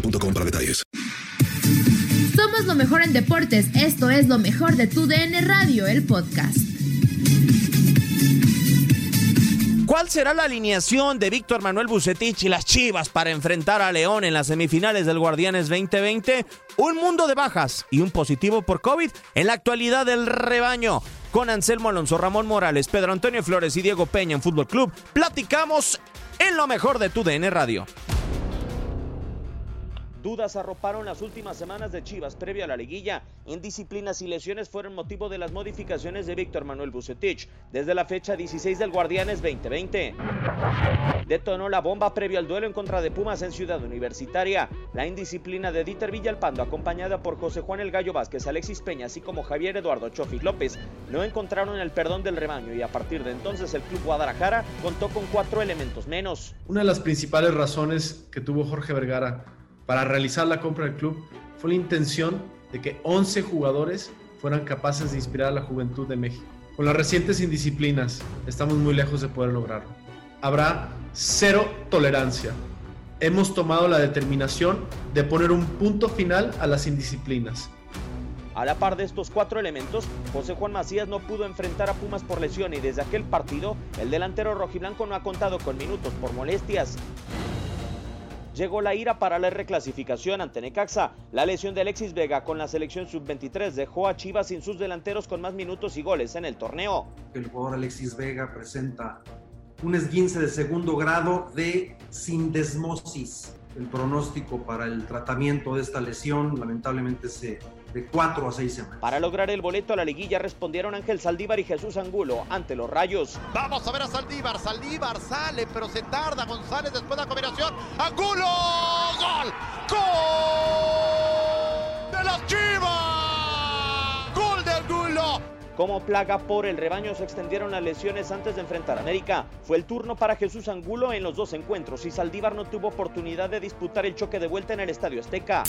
boostmobile.com para detalles. Somos lo mejor en deportes. Esto es lo mejor de tu DN Radio, el podcast. ¿Cuál será la alineación de Víctor Manuel Bucetich y las Chivas para enfrentar a León en las semifinales del Guardianes 2020? Un mundo de bajas y un positivo por COVID en la actualidad del rebaño. Con Anselmo Alonso, Ramón Morales, Pedro Antonio Flores y Diego Peña en Fútbol Club, platicamos en lo mejor de tu DN Radio. Dudas arroparon las últimas semanas de Chivas previo a la liguilla. Indisciplinas y lesiones fueron motivo de las modificaciones de Víctor Manuel Bucetich desde la fecha 16 del Guardianes 2020. Detonó la bomba previo al duelo en contra de Pumas en Ciudad Universitaria. La indisciplina de Dieter Villalpando, acompañada por José Juan El Gallo Vázquez, Alexis Peña, así como Javier Eduardo Chofi López, no encontraron el perdón del rebaño y a partir de entonces el Club Guadalajara contó con cuatro elementos menos. Una de las principales razones que tuvo Jorge Vergara para realizar la compra del club fue la intención de que 11 jugadores fueran capaces de inspirar a la juventud de México. Con las recientes indisciplinas estamos muy lejos de poder lograrlo. Habrá cero tolerancia. Hemos tomado la determinación de poner un punto final a las indisciplinas. A la par de estos cuatro elementos, José Juan Macías no pudo enfrentar a Pumas por lesión y desde aquel partido el delantero rojiblanco no ha contado con minutos por molestias. Llegó la ira para la reclasificación ante Necaxa. La lesión de Alexis Vega con la selección sub-23 dejó a Chivas sin sus delanteros con más minutos y goles en el torneo. El jugador Alexis Vega presenta un esguince de segundo grado de sindesmosis. El pronóstico para el tratamiento de esta lesión lamentablemente se de 4 a 6 semanas. Para lograr el boleto a la liguilla respondieron Ángel Saldívar y Jesús Angulo ante los Rayos. Vamos a ver a Saldívar. Saldívar sale, pero se tarda. González después de la combinación. Angulo. Gol. Gol de las Chivas. Gol de Angulo. Como plaga por el rebaño se extendieron las lesiones antes de enfrentar a América. Fue el turno para Jesús Angulo en los dos encuentros y Saldívar no tuvo oportunidad de disputar el choque de vuelta en el Estadio Azteca.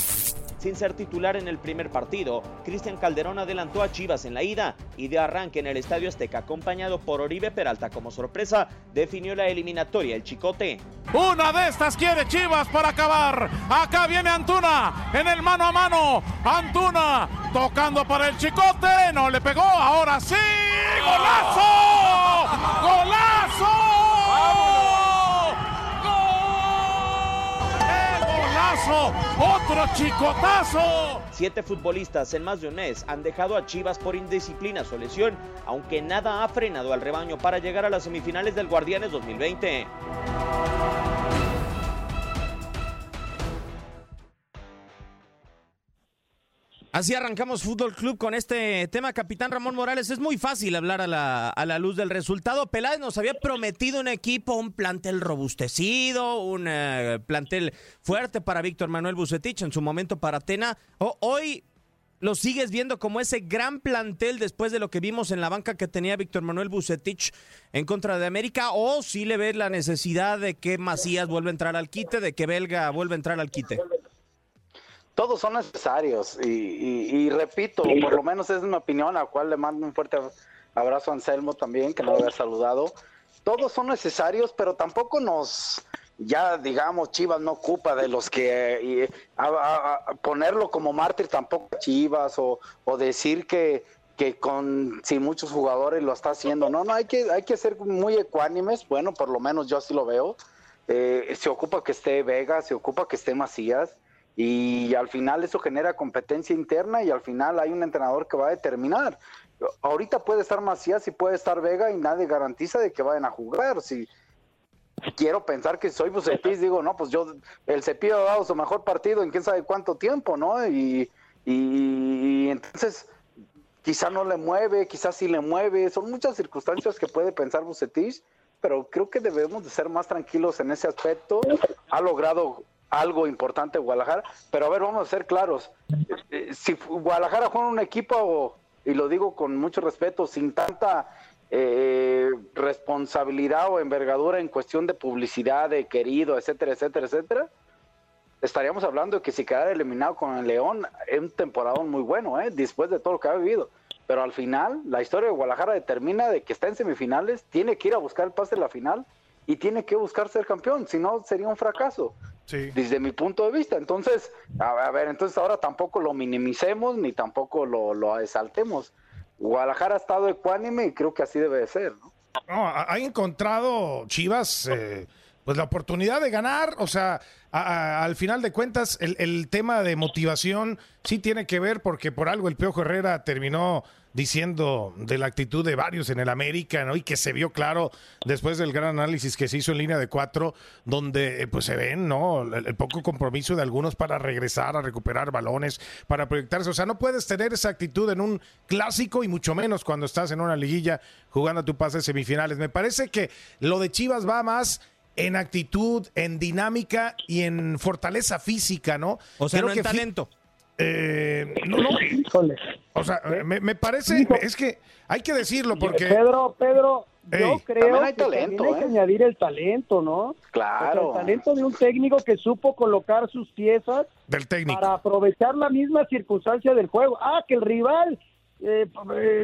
Sin ser titular en el primer partido, Cristian Calderón adelantó a Chivas en la ida y de arranque en el Estadio Azteca, acompañado por Oribe Peralta como sorpresa, definió la eliminatoria el Chicote. Una de estas quiere Chivas para acabar. Acá viene Antuna en el mano a mano. Antuna tocando para el Chicote. No le pegó. Ahora sí. ¡Golazo! ¡Golazo! ¡Otro chicotazo! Siete futbolistas en más de un mes han dejado a Chivas por indisciplina o lesión, aunque nada ha frenado al rebaño para llegar a las semifinales del Guardianes 2020. Así arrancamos Fútbol Club con este tema, capitán Ramón Morales. Es muy fácil hablar a la, a la luz del resultado. Peláez nos había prometido un equipo, un plantel robustecido, un eh, plantel fuerte para Víctor Manuel Bucetich, en su momento para Atena. hoy lo sigues viendo como ese gran plantel después de lo que vimos en la banca que tenía Víctor Manuel Bucetich en contra de América, o si le ves la necesidad de que Macías vuelva a entrar al quite, de que Belga vuelva a entrar al quite todos son necesarios y, repito, por lo menos es mi opinión, a la cual le mando un fuerte abrazo a Anselmo también, que no lo había saludado. Todos son necesarios, pero tampoco nos, ya digamos, Chivas no ocupa de los que ponerlo como mártir tampoco Chivas o, decir que, que con sin muchos jugadores lo está haciendo. No, no, hay que, hay que ser muy ecuánimes, bueno, por lo menos yo así lo veo. Eh, se ocupa que esté Vega, se ocupa que esté Macías y al final eso genera competencia interna y al final hay un entrenador que va a determinar. Ahorita puede estar Macías y puede estar Vega y nadie garantiza de que vayan a jugar. Si quiero pensar que soy Bucetis, digo, no, pues yo, el Cepillo ha dado su mejor partido en quién sabe cuánto tiempo, ¿no? Y, y, entonces quizá no le mueve, quizás sí le mueve, son muchas circunstancias que puede pensar Bucetis, pero creo que debemos de ser más tranquilos en ese aspecto. Ha logrado algo importante Guadalajara, pero a ver, vamos a ser claros. Eh, si Guadalajara juega un equipo, y lo digo con mucho respeto, sin tanta eh, responsabilidad o envergadura en cuestión de publicidad, de querido, etcétera, etcétera, etcétera, estaríamos hablando de que si quedara eliminado con el León, es un temporada muy bueno, ¿eh? después de todo lo que ha vivido. Pero al final, la historia de Guadalajara determina de que está en semifinales, tiene que ir a buscar el pase de la final y tiene que buscar ser campeón, si no sería un fracaso desde mi punto de vista. Entonces, a, ver, entonces ahora tampoco lo minimicemos ni tampoco lo, lo exaltemos. Guadalajara ha estado ecuánime y creo que así debe de ser, ¿no? ha encontrado Chivas eh, pues la oportunidad de ganar, o sea, al final de cuentas el, el, tema de motivación sí tiene que ver porque por algo el Piojo Herrera terminó diciendo de la actitud de varios en el América, ¿no? Y que se vio claro después del gran análisis que se hizo en línea de cuatro, donde eh, pues se ven, ¿no? El, poco compromiso de algunos para regresar a recuperar balones, para proyectarse. O sea, no puedes tener esa actitud en un clásico y mucho menos cuando estás en una liguilla jugando a tu pase semifinales. Me parece que lo de Chivas va más en actitud, en dinámica y en fortaleza física, ¿no? O sea, no en talento. Eh, no, no. O sea, me, parece, es que hay que decirlo porque... Pedro, Pedro, yo creo que también hay que ¿eh? añadir el talento, ¿no? Claro. el talento de un técnico que supo colocar sus piezas del técnico. para aprovechar la misma circunstancia del juego. Ah, que el rival eh,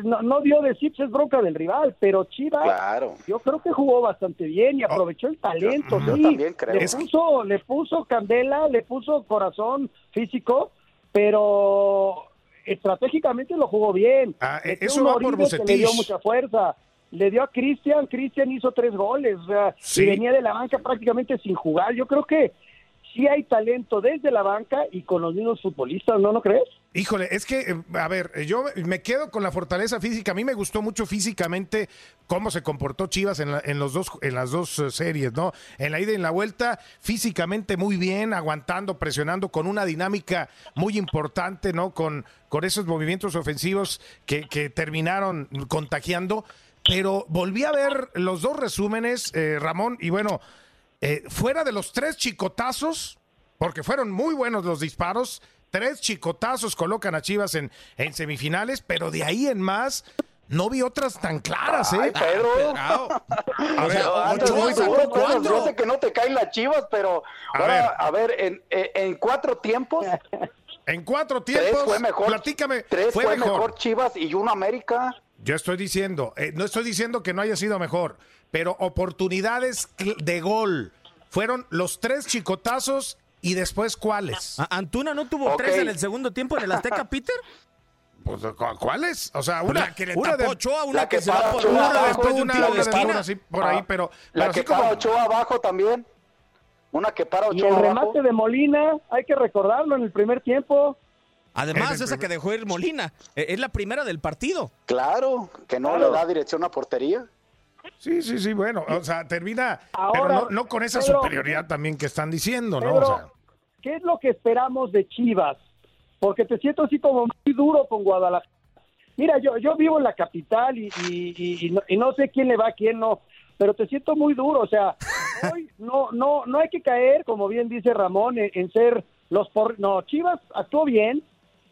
no, dio de es bronca del rival, pero Chivas claro. yo creo que jugó bastante bien y aprovechó el talento. sí, también creo. Le puso, le puso candela, le puso corazón físico pero estratégicamente lo jugó bien. Ah, e-, eso va por Bucetich. Le dio mucha fuerza. Le dio a Cristian, Cristian hizo tres goles, o sea, y venía de la banca prácticamente sin jugar. Yo creo que sí hay talento desde la banca y con los mismos futbolistas, ¿no? ¿No crees? Híjole, es que, eh, a ver, yo me quedo con la fortaleza física. A mí me gustó mucho físicamente cómo se comportó Chivas en, los dos, en las dos eh, series, ¿no? En la ida y en la vuelta, físicamente muy bien, aguantando, presionando, con una dinámica muy importante, ¿no? Con, con esos movimientos ofensivos que, terminaron contagiando. Pero volví a ver los dos resúmenes, eh, Ramón, y bueno, fuera de los tres chicotazos, porque fueron muy buenos los disparos, Tres chicotazos colocan a Chivas en, en semifinales, pero de ahí en más no vi otras tan claras, ¿eh? Ay, Pedro. a ver, Yo sé que no te caen las Chivas, pero a ahora, ver, a ver en, en, cuatro tiempos. En cuatro tiempos. fue mejor. Platícame. Tres fue, mejor. Chivas y uno América. Yo estoy diciendo, eh, no estoy diciendo que no haya sido mejor, pero oportunidades de gol. Fueron los tres chicotazos ¿Y después cuáles? ¿Antuna no tuvo tres en el segundo tiempo en el Azteca, Peter? Pues, ¿Cuáles? O sea, una, la que le una tapó Ochoa, una que, se va por una después de un tiro de esquina. Así por ahí, pero, la que para Ochoa abajo también. Una que para Ochoa y el remate de Molina, hay que recordarlo en el primer tiempo. Además, esa que dejó ir Molina, e, es la primera del partido. Claro, que no le da dirección a portería. Sí, sí, sí, bueno, o sea, termina, pero no, con esa superioridad también que están diciendo, ¿no? ¿Qué es lo que esperamos de Chivas? porque te siento así como muy duro con Guadalajara. Mira, yo, yo vivo en la capital y, y, no, sé quién le va a quién no, pero te siento muy duro, o sea, hoy no, no, no hay que caer, como bien dice Ramón, en, ser los por... No, Chivas actuó bien,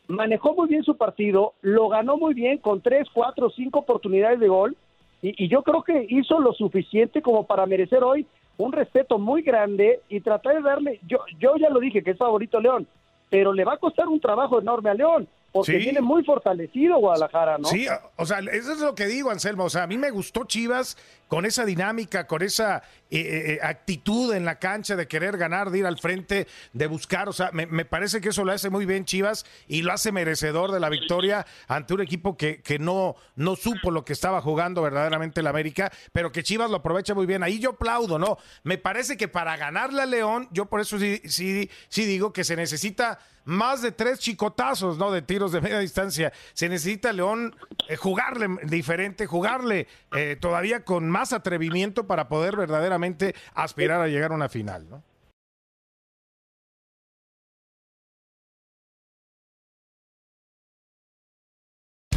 manejó muy bien su partido, lo ganó muy bien con tres, cuatro, cinco oportunidades de gol y, yo creo que hizo lo suficiente como para merecer hoy un respeto muy grande y tratar de darle, yo, yo ya lo dije que es favorito León, pero le va a costar un trabajo enorme a León porque viene muy fortalecido Guadalajara, ¿no? Sí, o sea, eso es lo que digo, Anselmo. O sea, a mí me gustó Chivas con esa dinámica, con esa eh, eh, eh, actitud en la cancha de querer ganar, de ir al frente, de buscar. O sea, me, parece que eso lo hace muy bien Chivas y lo hace merecedor de la victoria ante un equipo que, que no, no supo lo que estaba jugando verdaderamente el América, pero que Chivas lo aprovecha muy bien. Ahí yo aplaudo, ¿no? Me parece que para ganarle a León, yo por eso sí, sí, sí digo que se necesita más de tres chicotazos, ¿no? De tiros de media distancia. Se necesita León eh, jugarle diferente, jugarle eh, todavía con más atrevimiento para poder verdaderamente aspirar a llegar a una final, ¿no?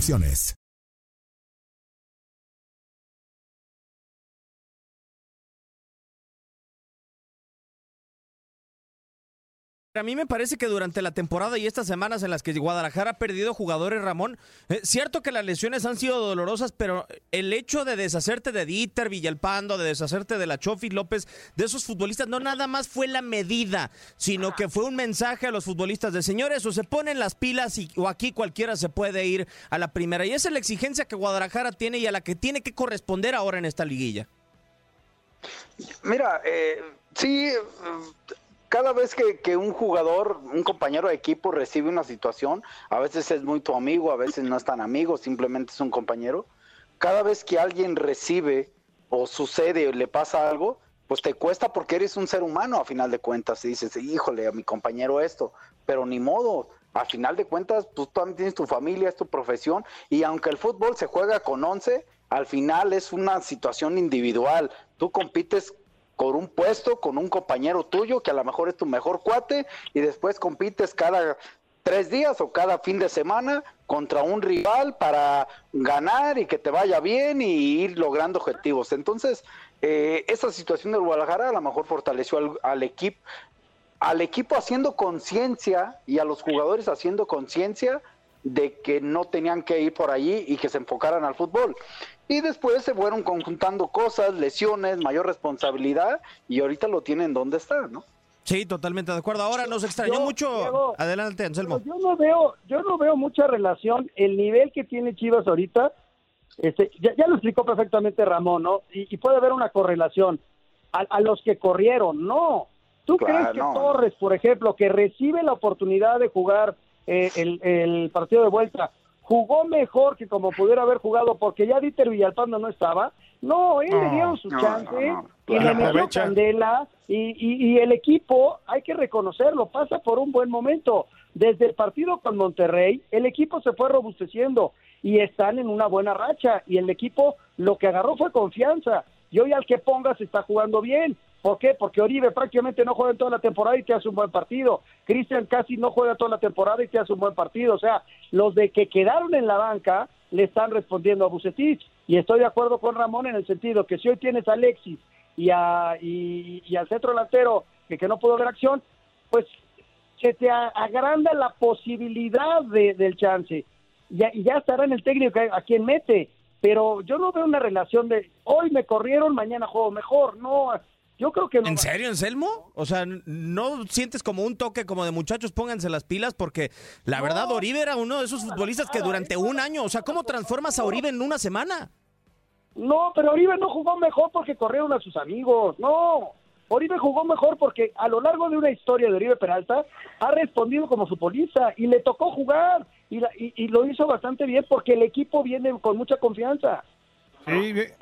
restricciones. A mí me parece que durante la temporada y estas semanas en las que Guadalajara ha perdido jugadores, Ramón, es eh, cierto que las lesiones han sido dolorosas, pero el hecho de deshacerte de Dieter, Villalpando, de deshacerte de la Chofi López, de esos futbolistas, no nada más fue la medida, sino que fue un mensaje a los futbolistas de señores, o se ponen las pilas y, o aquí cualquiera se puede ir a la primera. Y esa es la exigencia que Guadalajara tiene y a la que tiene que corresponder ahora en esta liguilla. Mira, eh, sí cada vez que, un jugador, un compañero de equipo recibe una situación, a veces es muy tu amigo, a veces no es tan amigo, simplemente es un compañero. Cada vez que alguien recibe o sucede o le pasa algo, pues te cuesta porque eres un ser humano a final de cuentas. Y dices, híjole, a mi compañero esto, pero ni modo. A final de cuentas, pues tú también tienes tu familia, es tu profesión. Y aunque el fútbol se juega con 11, al final es una situación individual. Tú compites con un puesto, con un compañero tuyo que a lo mejor es tu mejor cuate y después compites cada tres días o cada fin de semana contra un rival para ganar y que te vaya bien y ir logrando objetivos. Entonces, eh, esa situación del Guadalajara a lo mejor fortaleció al, al equipo, al equipo haciendo conciencia y a los jugadores haciendo conciencia de que no tenían que ir por allí y que se enfocaran al fútbol. Y después se fueron conjuntando cosas, lesiones, mayor responsabilidad y ahorita lo tienen donde está, ¿no? Sí, totalmente de acuerdo. Ahora nos extrañó mucho. Adelante, Anselmo. Yo no veo, yo no veo mucha relación. El nivel que tiene Chivas ahorita, este, ya, lo explicó perfectamente Ramón, ¿no? Y, puede haber una correlación. A, los que corrieron, no. ¿Tú crees que Torres, por ejemplo, que recibe la oportunidad de jugar eh, el, el partido de vuelta, jugó mejor que como pudiera haber jugado porque ya Dieter Villalpando no estaba. No, él le dieron su chance y le metió candela y, y, el equipo, hay que reconocerlo, pasa por un buen momento. Desde el partido con Monterrey, el equipo se fue robusteciendo y están en una buena racha y el equipo lo que agarró fue confianza y hoy al que pongas está jugando bien. ¿Por qué? Porque Oribe prácticamente no juega en toda la temporada y te hace un buen partido. Cristian casi no juega toda la temporada y te hace un buen partido. O sea, los de que quedaron en la banca le están respondiendo a Bucetich. Y estoy de acuerdo con Ramón en el sentido que si hoy tienes a Alexis y, a, y, al centro delantero que, que no pudo ver acción, pues se te agranda la posibilidad de, del chance. Y ya estará en el técnico a quien mete. Pero yo no veo una relación de hoy me corrieron, mañana juego mejor. No, yo creo que no. ¿En serio, Anselmo? O sea, ¿no sientes como un toque como de muchachos pónganse las pilas? Porque la verdad, Oribe era uno de esos futbolistas que durante un año, o sea, ¿cómo transformas a Oribe en una semana? No, pero Oribe no jugó mejor porque corrieron a sus amigos. No, Oribe jugó mejor porque a lo largo de una historia de Oribe Peralta ha respondido como futbolista y le tocó jugar y, y, lo hizo bastante bien porque el equipo viene con mucha confianza.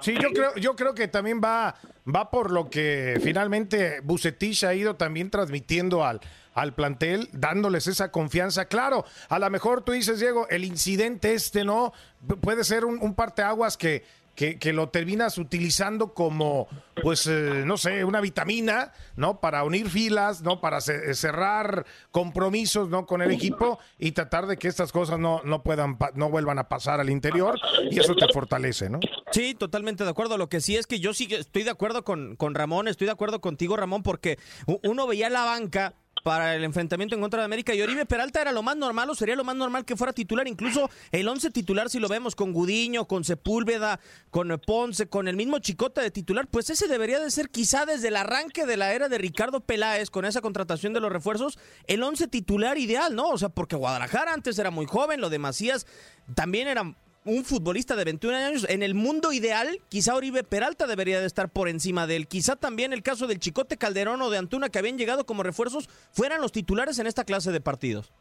Sí, yo creo, yo creo que también va, va por lo que finalmente Bucetich ha ido también transmitiendo al, al plantel, dándoles esa confianza. Claro, a lo mejor tú dices, Diego, el incidente este, ¿no? Puede ser un parteaguas que, que, lo terminas utilizando como, pues, eh, no sé, una vitamina, ¿no? Para unir filas, ¿no? Para cerrar compromisos, ¿no? Con el equipo y tratar de que estas cosas no, no puedan, no vuelvan a pasar al interior y eso te fortalece, ¿no? Sí, totalmente de acuerdo. Lo que sí es que yo sí estoy de acuerdo con, con Ramón, estoy de acuerdo contigo, Ramón, porque uno veía la banca para el enfrentamiento en contra de América. Y Oribe Peralta era lo más normal o sería lo más normal que fuera titular. Incluso el 11 titular, si lo vemos con Gudiño, con Sepúlveda, con Ponce, con el mismo Chicota de titular, pues ese debería de ser quizá desde el arranque de la era de Ricardo Peláez con esa contratación de los refuerzos, el 11 titular ideal, ¿no? O sea, porque Guadalajara antes era muy joven, lo de Macías también era un futbolista de 21 años, en el mundo ideal, quizá Oribe Peralta debería de estar por encima de él. Quizá también el caso del Chicote Calderón o de Antuna, que habían llegado como refuerzos, fueran los titulares en esta clase de partidos.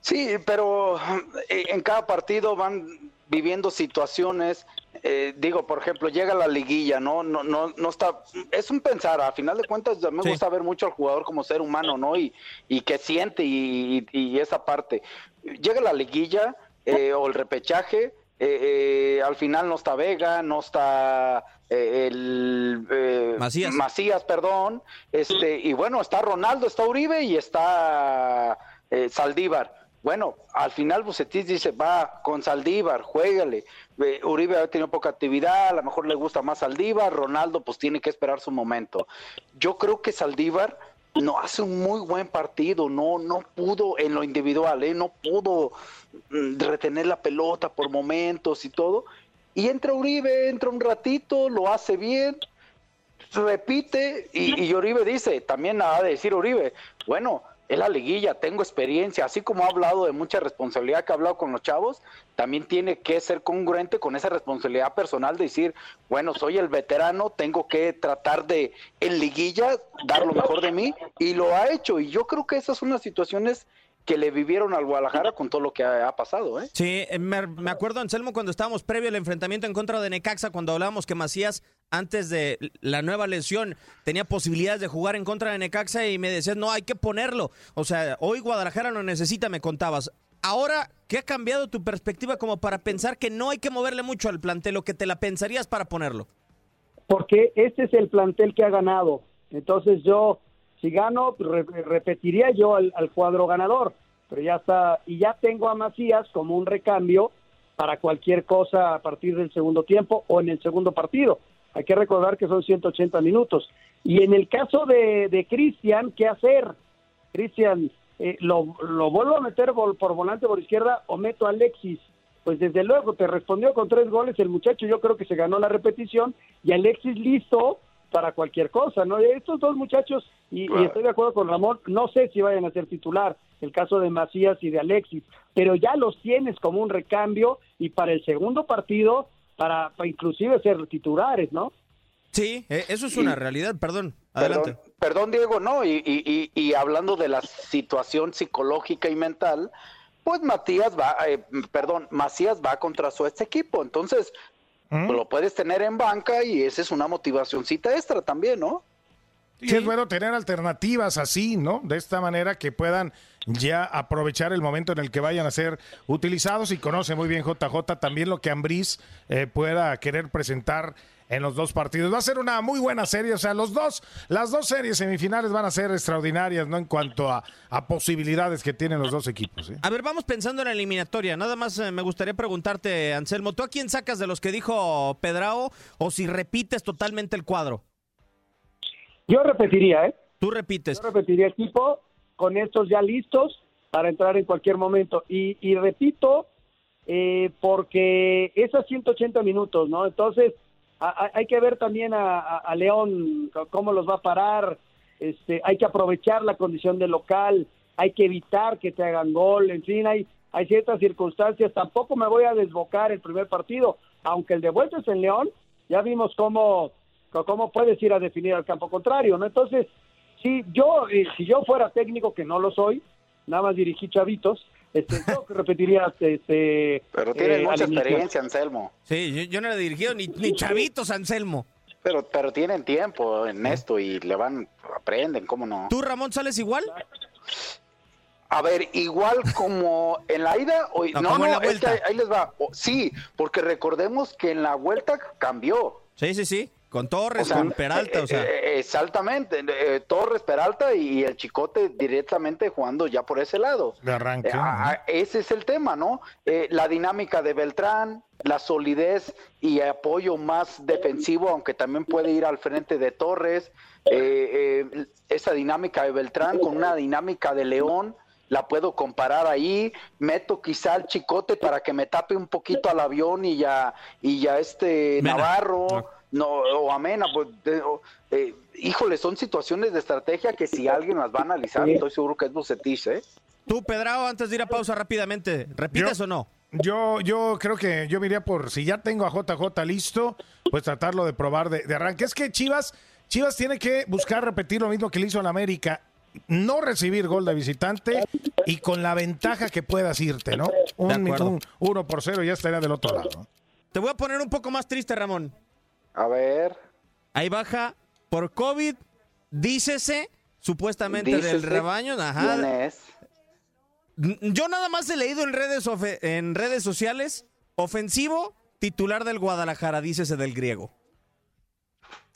Sí, pero eh, en cada partido van viviendo situaciones. Eh, digo, por ejemplo, llega la liguilla, ¿no? No, no, no está. Es un pensar, a final de cuentas, me gusta ver mucho al jugador como ser humano, ¿no? Y, y que siente y, y esa parte. Llega la liguilla eh, o el repechaje. Eh, eh, al final no está Vega, no está el Macías. Macías, perdón, este y bueno está Ronaldo, está Uribe y está Saldívar. Bueno, al final Bucetis dice, va con Saldívar, juégale. Uribe ha tenido poca actividad, a lo mejor le gusta más Saldívar, Ronaldo pues tiene que esperar su momento. Yo creo que Saldívar no hace un muy buen partido, no, no pudo en lo individual, ¿eh? no pudo mm, retener la pelota por momentos y todo. Y entra Uribe, entra un ratito, lo hace bien, repite, y, y Uribe dice, también ha de decir Uribe, bueno, es la liguilla, tengo experiencia, así como ha hablado de mucha responsabilidad que ha hablado con los chavos, también tiene que ser congruente con esa responsabilidad personal de decir, bueno, soy el veterano, tengo que tratar de en liguilla dar lo mejor de mí y lo ha hecho y yo creo que esas son las situaciones que le vivieron al Guadalajara con todo lo que ha, pasado. ¿eh? Sí, eh, me, acuerdo, Anselmo, cuando estábamos previo al enfrentamiento en contra de Necaxa, cuando hablábamos que Macías, antes de la nueva lesión, tenía posibilidades de jugar en contra de Necaxa y me decías, no, hay que ponerlo. O sea, hoy Guadalajara lo necesita, me contabas. Ahora, ¿qué ha cambiado tu perspectiva como para pensar que no hay que moverle mucho al plantel o que te la pensarías para ponerlo? Porque este es el plantel que ha ganado. Entonces yo si gano, repetiría yo al, cuadro ganador, pero ya está, y ya tengo a Macías como un recambio para cualquier cosa a partir del segundo tiempo o en el segundo partido. Hay que recordar que son 180 minutos. Y en el caso de, Cristian, ¿qué hacer? Cristian, eh, lo, lo, vuelvo a meter por volante por izquierda o meto a Alexis? Pues desde luego, te respondió con tres goles el muchacho, yo creo que se ganó la repetición y Alexis listo para cualquier cosa, ¿no? Estos dos muchachos, y, estoy de acuerdo con Ramón, no sé si vayan a ser titular, el caso de Macías y de Alexis, pero ya los tienes como un recambio y para el segundo partido, para, inclusive ser titulares, ¿no? Sí, e, eso es una realidad, perdón. Adelante. Perdón, Diego, no, y, y, y, hablando de la situación psicológica y mental, pues Matías va, eh, perdón, Macías va contra su este equipo, entonces pues lo puedes tener en banca y esa es una motivacioncita extra también, ¿no? Sí, es bueno tener alternativas así, ¿no? De esta manera que puedan ya aprovechar el momento en el que vayan a ser utilizados y conoce muy bien JJ también lo que Ambriz eh, pueda querer presentar en los dos partidos. Va a ser una muy buena serie, o sea, los dos, las dos series semifinales van a ser extraordinarias, ¿no? En cuanto a, posibilidades que tienen los dos equipos. ¿eh? A ver, vamos pensando en la eliminatoria. Nada más eh, me gustaría preguntarte, Anselmo, ¿tú a quién sacas de los que dijo Pedrao o si repites totalmente el cuadro? Yo repetiría, ¿eh? Tú repites. Yo repetiría equipo con estos ya listos para entrar en cualquier momento. Y, repito, eh, porque esas 180 minutos, ¿no? Entonces, hay que ver también a, León cómo los va a parar. Este, hay que aprovechar la condición de local, hay que evitar que te hagan gol, en fin, hay, hay ciertas circunstancias. Tampoco me voy a desbocar el primer partido, aunque el de vuelta es en León. Ya vimos cómo ¿Cómo puedes ir a definir al campo contrario? ¿no? Entonces, si yo, eh, si yo fuera técnico, que no lo soy, nada más dirigí chavitos, este, yo repetiría este, Pero tiene eh, mucha experiencia, Anselmo. Sí, yo, yo no le he dirigido ni, ni chavitos, Anselmo. Pero, pero tienen tiempo en esto y le van, aprenden, ¿cómo no? ¿Tú, Ramón, sales igual? A ver, igual como en la ida, o, No, no, no, en la es que vuelta. ahí, ahí les va. Sí, porque recordemos que en la vuelta cambió. Sí, sí, sí. Con Torres, O sea, con Peralta, o sea. eh, eh, exactamente, eh, Torres Peralta y el Chicote directamente jugando ya por ese lado. De arranque. Eh, a- a- ese es el tema, ¿no? Eh, la dinámica de Beltrán, la solidez y apoyo más defensivo, aunque también puede ir al frente de Torres. Eh, eh, esa dinámica de Beltrán con una dinámica de León. La puedo comparar ahí, meto quizá al chicote para que me tape un poquito al avión y ya, y ya este Mena. Navarro, no, o Amena, pues, de- o- eh, híjole, son situaciones de estrategia que si alguien las va a analizar, estoy seguro que es Bucetich, ¿eh? Tú, Pedrao, antes de ir a pausa rápidamente, ¿repites Yo- o no? Yo, yo creo que yo me iría por, si ya tengo a JJ listo, pues tratarlo de probar de, de arranque. Es que Chivas, Chivas tiene que buscar repetir lo mismo que le hizo en América, no recibir gol de visitante y con la ventaja que puedas irte, ¿no? Un, acuerdo. un uno por cero ya estaría del otro lado. Te voy a poner un poco más triste, Ramón. A ver. Ahí baja por COVID, dícese, supuestamente del rebaño. Ajá. ¿Quién es? Yo nada más he leído en redes, en redes sociales, ofensivo, titular del Guadalajara, dícese del griego.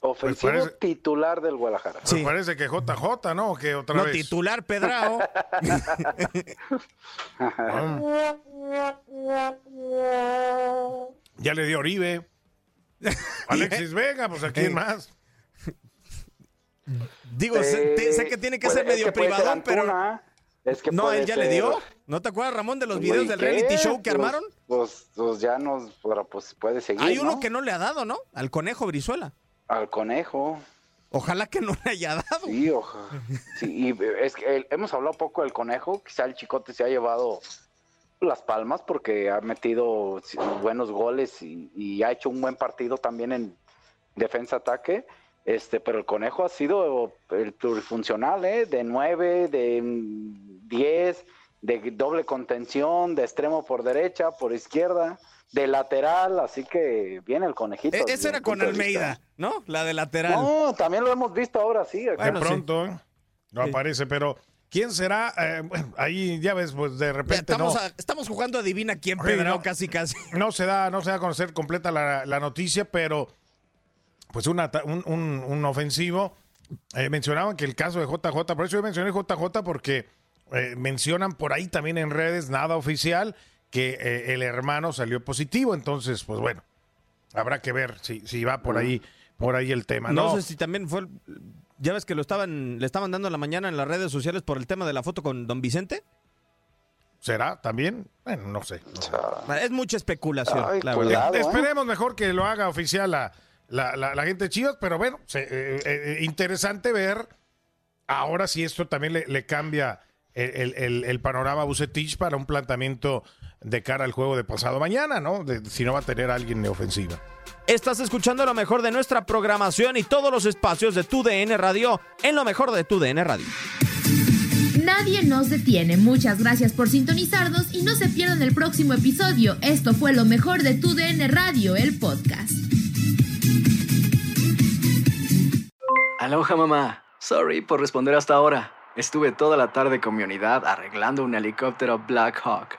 Ofensivo Pues parece- titular del Guadalajara. Pues parece que JJ, ¿no? ¿O que otra No, vez? titular Pedrao. Ya le dio Oribe. Alexis Vega, pues a quién más. Digo, sé, te- sé que tiene que puede- ser es medio que ser pero... Antuna, es que No, él ya le dio. ¿No te acuerdas, Ramón, de los Pues, videos ¿y del qué? reality show que Pues- armaron? Pues, pues ya nos, pues puede seguir, Hay uno ¿no? que no le ha dado, ¿no? Al conejo Brizuela. Al conejo. Ojalá que no le haya dado. Sí, oja. Sí, y es que el- hemos hablado poco del conejo. Quizá el chicote se ha llevado las palmas porque ha metido buenos goles y, y ha hecho un buen partido también en defensa-ataque. Este, pero el conejo ha sido el plurifuncional, ¿eh? De 9, de 10, de doble contención, de extremo por derecha, por izquierda, de lateral, así que viene el conejito. E- esa era con de. Almeida, ¿no? La de lateral. No, también lo hemos visto ahora, sí. De Bueno, sí. pronto, ¿eh? No aparece, pero ¿quién será? Eh, bueno, ahí ya ves, pues de repente estamos, no. a- estamos jugando adivina quién, Sí, Pedrao, no. casi, casi. No se da, no se da a conocer completa la, la noticia, pero pues una un, un- un ofensivo. Eh, mencionaban que el caso de JJ, por eso yo mencioné JJ porque eh, mencionan por ahí también en redes, nada oficial, que el hermano salió positivo. Entonces, pues bueno, habrá que ver si, si va por ahí, por ahí el tema. No, No, sé si también fue. el- Ya ves que lo estaban, le estaban dando en la mañana en las redes sociales por el tema de la foto con Don Vicente. ¿Será también? Bueno, no sé. Es mucha especulación, Ay, la cuidado. verdad. ¿eh? Esperemos mejor que lo haga oficial la, la, la- la gente de Chivas, pero bueno, se- eh, eh, interesante ver ahora si esto también le, le cambia el, el- el- el panorama a Bucetich para un planteamiento de cara al juego de pasado mañana, ¿no? De- si no va a tener a alguien de ofensiva. Estás escuchando lo mejor de nuestra programación y todos los espacios de tu DN Radio en lo mejor de tu DN Radio. Nadie nos detiene. Muchas gracias por sintonizarnos y no se pierdan el próximo episodio. Esto fue lo mejor de tu DN Radio, el podcast. Aloha mamá. Sorry por responder hasta ahora. Estuve toda la tarde con mi unidad arreglando un helicóptero Black Hawk.